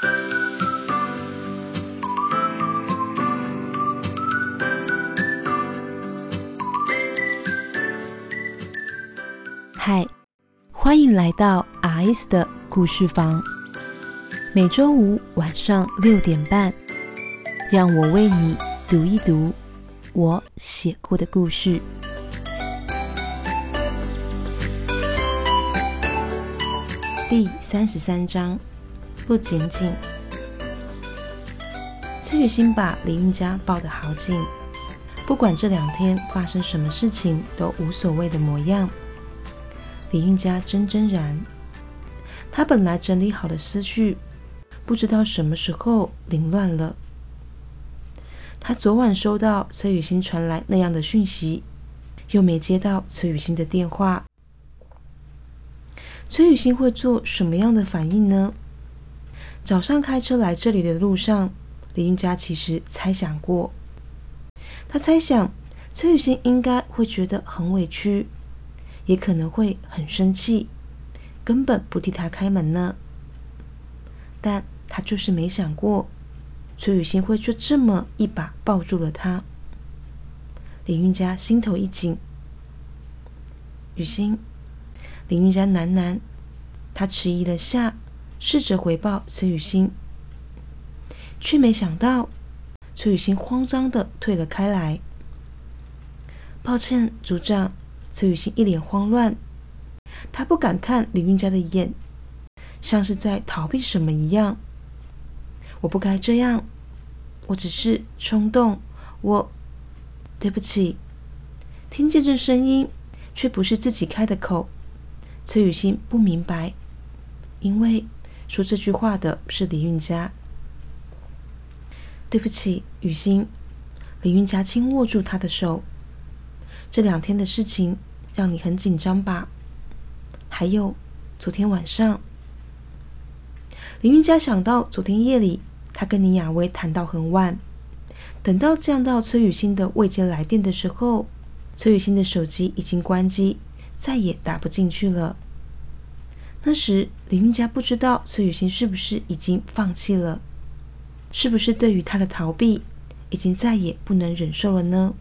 嗨，欢迎来到 R.S 的故事房。每周五晚上六点半，让我为你读一读我写过的故事。第三十三章，不仅仅。崔雨欣把李运家抱得好紧，不管这两天发生什么事情都无所谓的模样。李运家怔怔然，他本来整理好的思绪，不知道什么时候凌乱了。他昨晚收到崔雨欣传来那样的讯息，又没接到崔雨欣的电话。崔雨欣会做什么样的反应呢？早上开车来这里的路上，李云佳其实猜想过，他猜想崔雨欣应该会觉得很委屈。也可能会很生气，根本不替他开门呢。但他就是没想过，崔雨欣会就这么一把抱住了他。林韵佳心头一紧，雨欣，林韵佳喃喃，他迟疑了下，试着回报崔雨欣，却没想到崔雨欣慌张的退了开来。抱歉，组长。崔雨欣一脸慌乱，他不敢看李运家的眼，像是在逃避什么一样。我不该这样，我只是冲动，我对不起。听见这声音，却不是自己开的口。崔雨欣不明白，因为说这句话的是李运家。对不起，雨欣。李运家轻握住他的手。这两天的事情。让你很紧张吧？还有，昨天晚上，林云佳想到昨天夜里他跟林雅薇谈到很晚，等到降到崔雨欣的未接来电的时候，崔雨欣的手机已经关机，再也打不进去了。那时林云佳不知道崔雨欣是不是已经放弃了，是不是对于他的逃避已经再也不能忍受了呢？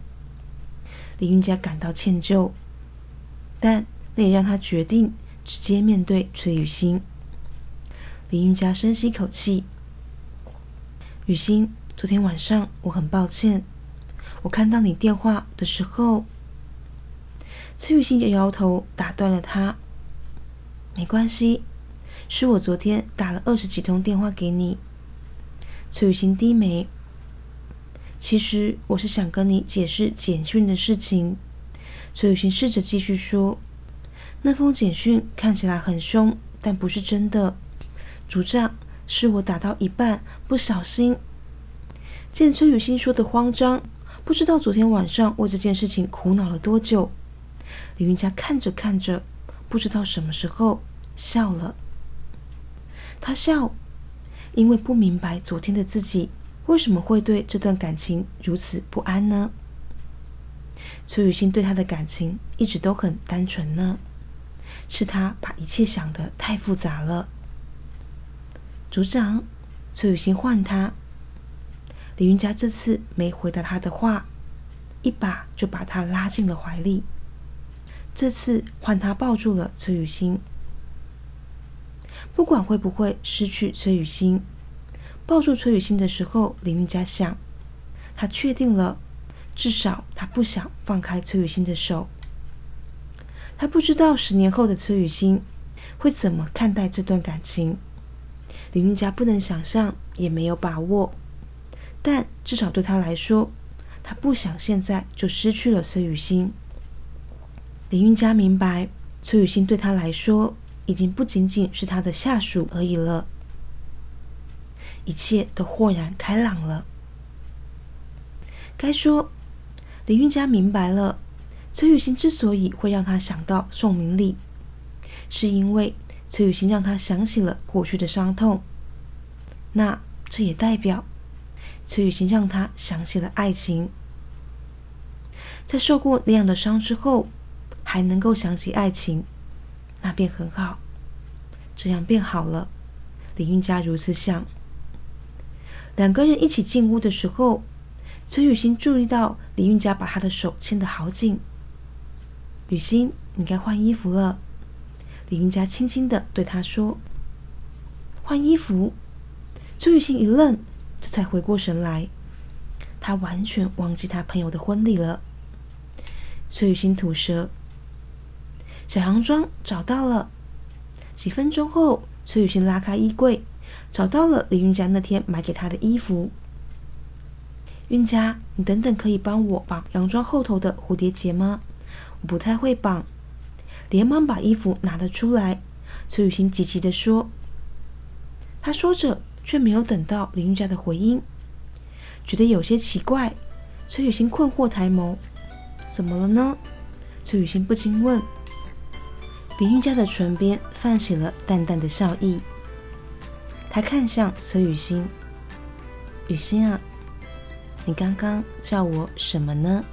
林云佳感到歉疚。但那也让他决定直接面对崔雨欣。林云佳深吸一口气：“雨欣，昨天晚上我很抱歉，我看到你电话的时候。”崔雨欣就摇头，打断了他：“没关系，是我昨天打了二十几通电话给你。”崔雨欣低眉：“其实我是想跟你解释简讯的事情。”崔雨欣试着继续说：“那封简讯看起来很凶，但不是真的。主账，是我打到一半不小心。”见崔雨欣说的慌张，不知道昨天晚上为这件事情苦恼了多久。李云佳看着看着，不知道什么时候笑了。他笑，因为不明白昨天的自己为什么会对这段感情如此不安呢？崔雨欣对他的感情一直都很单纯呢，是他把一切想得太复杂了。组长，崔雨欣唤他，李云佳这次没回答他的话，一把就把他拉进了怀里。这次换他抱住了崔雨欣，不管会不会失去崔雨欣，抱住崔雨欣的时候，林云佳想，他确定了。至少他不想放开崔雨欣的手。他不知道十年后的崔雨欣会怎么看待这段感情。林韵佳不能想象，也没有把握。但至少对他来说，他不想现在就失去了崔雨欣。林韵佳明白，崔雨欣对他来说已经不仅仅是他的下属而已了。一切都豁然开朗了。该说。林韵佳明白了，崔雨欣之所以会让他想到宋明礼，是因为崔雨欣让他想起了过去的伤痛。那这也代表崔雨欣让他想起了爱情。在受过那样的伤之后，还能够想起爱情，那便很好。这样便好了。李韵佳如此想。两个人一起进屋的时候，崔雨欣注意到李运家把她的手牵得好紧。雨欣，你该换衣服了。李运家轻轻的对她说：“换衣服。”崔雨欣一愣，这才回过神来，她完全忘记她朋友的婚礼了。崔雨欣吐舌：“小洋装找到了。”几分钟后，崔雨欣拉开衣柜，找到了李运佳那天买给她的衣服。运家，你等等，可以帮我绑洋装后头的蝴蝶结吗？我不太会绑。连忙把衣服拿了出来。崔雨欣急急的说：“他说着，却没有等到林运家的回应，觉得有些奇怪。”崔雨欣困惑抬眸：“怎么了呢？”崔雨欣不禁问。林运家的唇边泛起了淡淡的笑意，他看向崔雨欣：“雨欣啊。”你刚刚叫我什么呢？